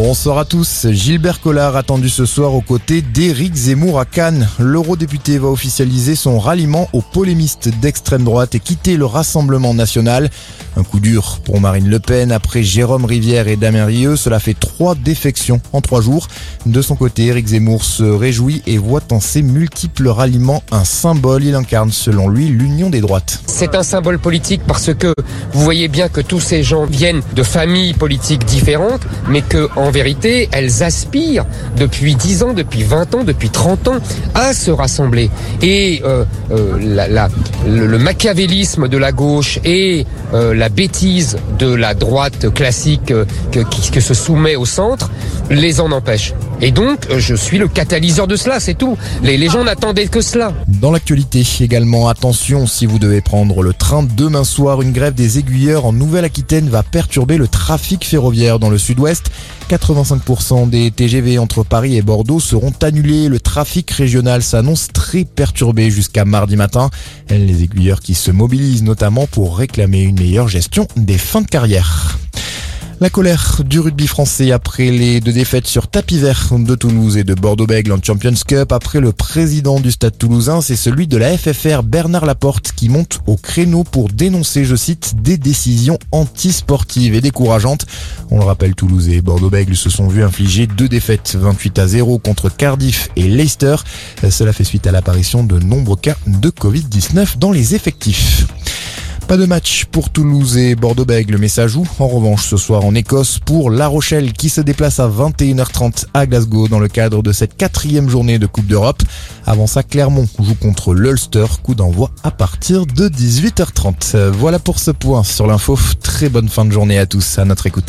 Bonsoir à tous. Gilbert Collard attendu ce soir aux côtés d'Éric Zemmour à Cannes. L'eurodéputé va officialiser son ralliement aux polémistes d'extrême droite et quitter le Rassemblement national. Un coup dur pour Marine Le Pen après Jérôme Rivière et Damien Rieu. Cela fait trois défections en trois jours. De son côté, Éric Zemmour se réjouit et voit en ses multiples ralliements un symbole. Il incarne selon lui l'union des droites. C'est un symbole politique parce que vous voyez bien que tous ces gens viennent de familles politiques différentes, mais que en vérité, elles aspirent depuis 10 ans, depuis 20 ans, depuis 30 ans à se rassembler. Et euh, euh, la, le, le, machiavélisme de la gauche et euh, la bêtise de la droite classique que, qui, se soumet au centre les en empêchent. Et donc, je suis le catalyseur de cela, c'est tout. Les, les gens n'attendaient que cela. Dans l'actualité également, attention si vous devez prendre le train demain soir, une grève des aiguilleurs en Nouvelle-Aquitaine va perturber le trafic ferroviaire dans le sud-ouest. 85% des TGV entre Paris et Bordeaux seront annulés. Le trafic régional s'annonce très perturbé jusqu'à mardi matin. Les aiguilleurs qui se mobilisent notamment pour réclamer une meilleure gestion des fins de carrière. La colère du rugby français après les deux défaites sur tapis vert de Toulouse et de Bordeaux-Bègles en Champions Cup. Après le président du stade toulousain, c'est celui de la FFR Bernard Laporte qui monte au créneau pour dénoncer, je cite, des décisions antisportives et décourageantes. On le rappelle, Toulouse et Bordeaux-Bègles se sont vus infliger deux défaites 28 à 0 contre Cardiff et Leicester. Cela fait suite à l'apparition de nombreux cas de Covid-19 dans les effectifs. Pas de match pour Toulouse et Bordeaux-Bègles, mais ça joue en revanche ce soir en Écosse pour La Rochelle qui se déplace à 21h30 à Glasgow dans le cadre de cette quatrième journée de Coupe d'Europe. Avant ça, Clermont joue contre l'Ulster, coup d'envoi à partir de 18h30. Voilà pour ce point sur l'info. Très bonne fin de journée à tous à notre écoute.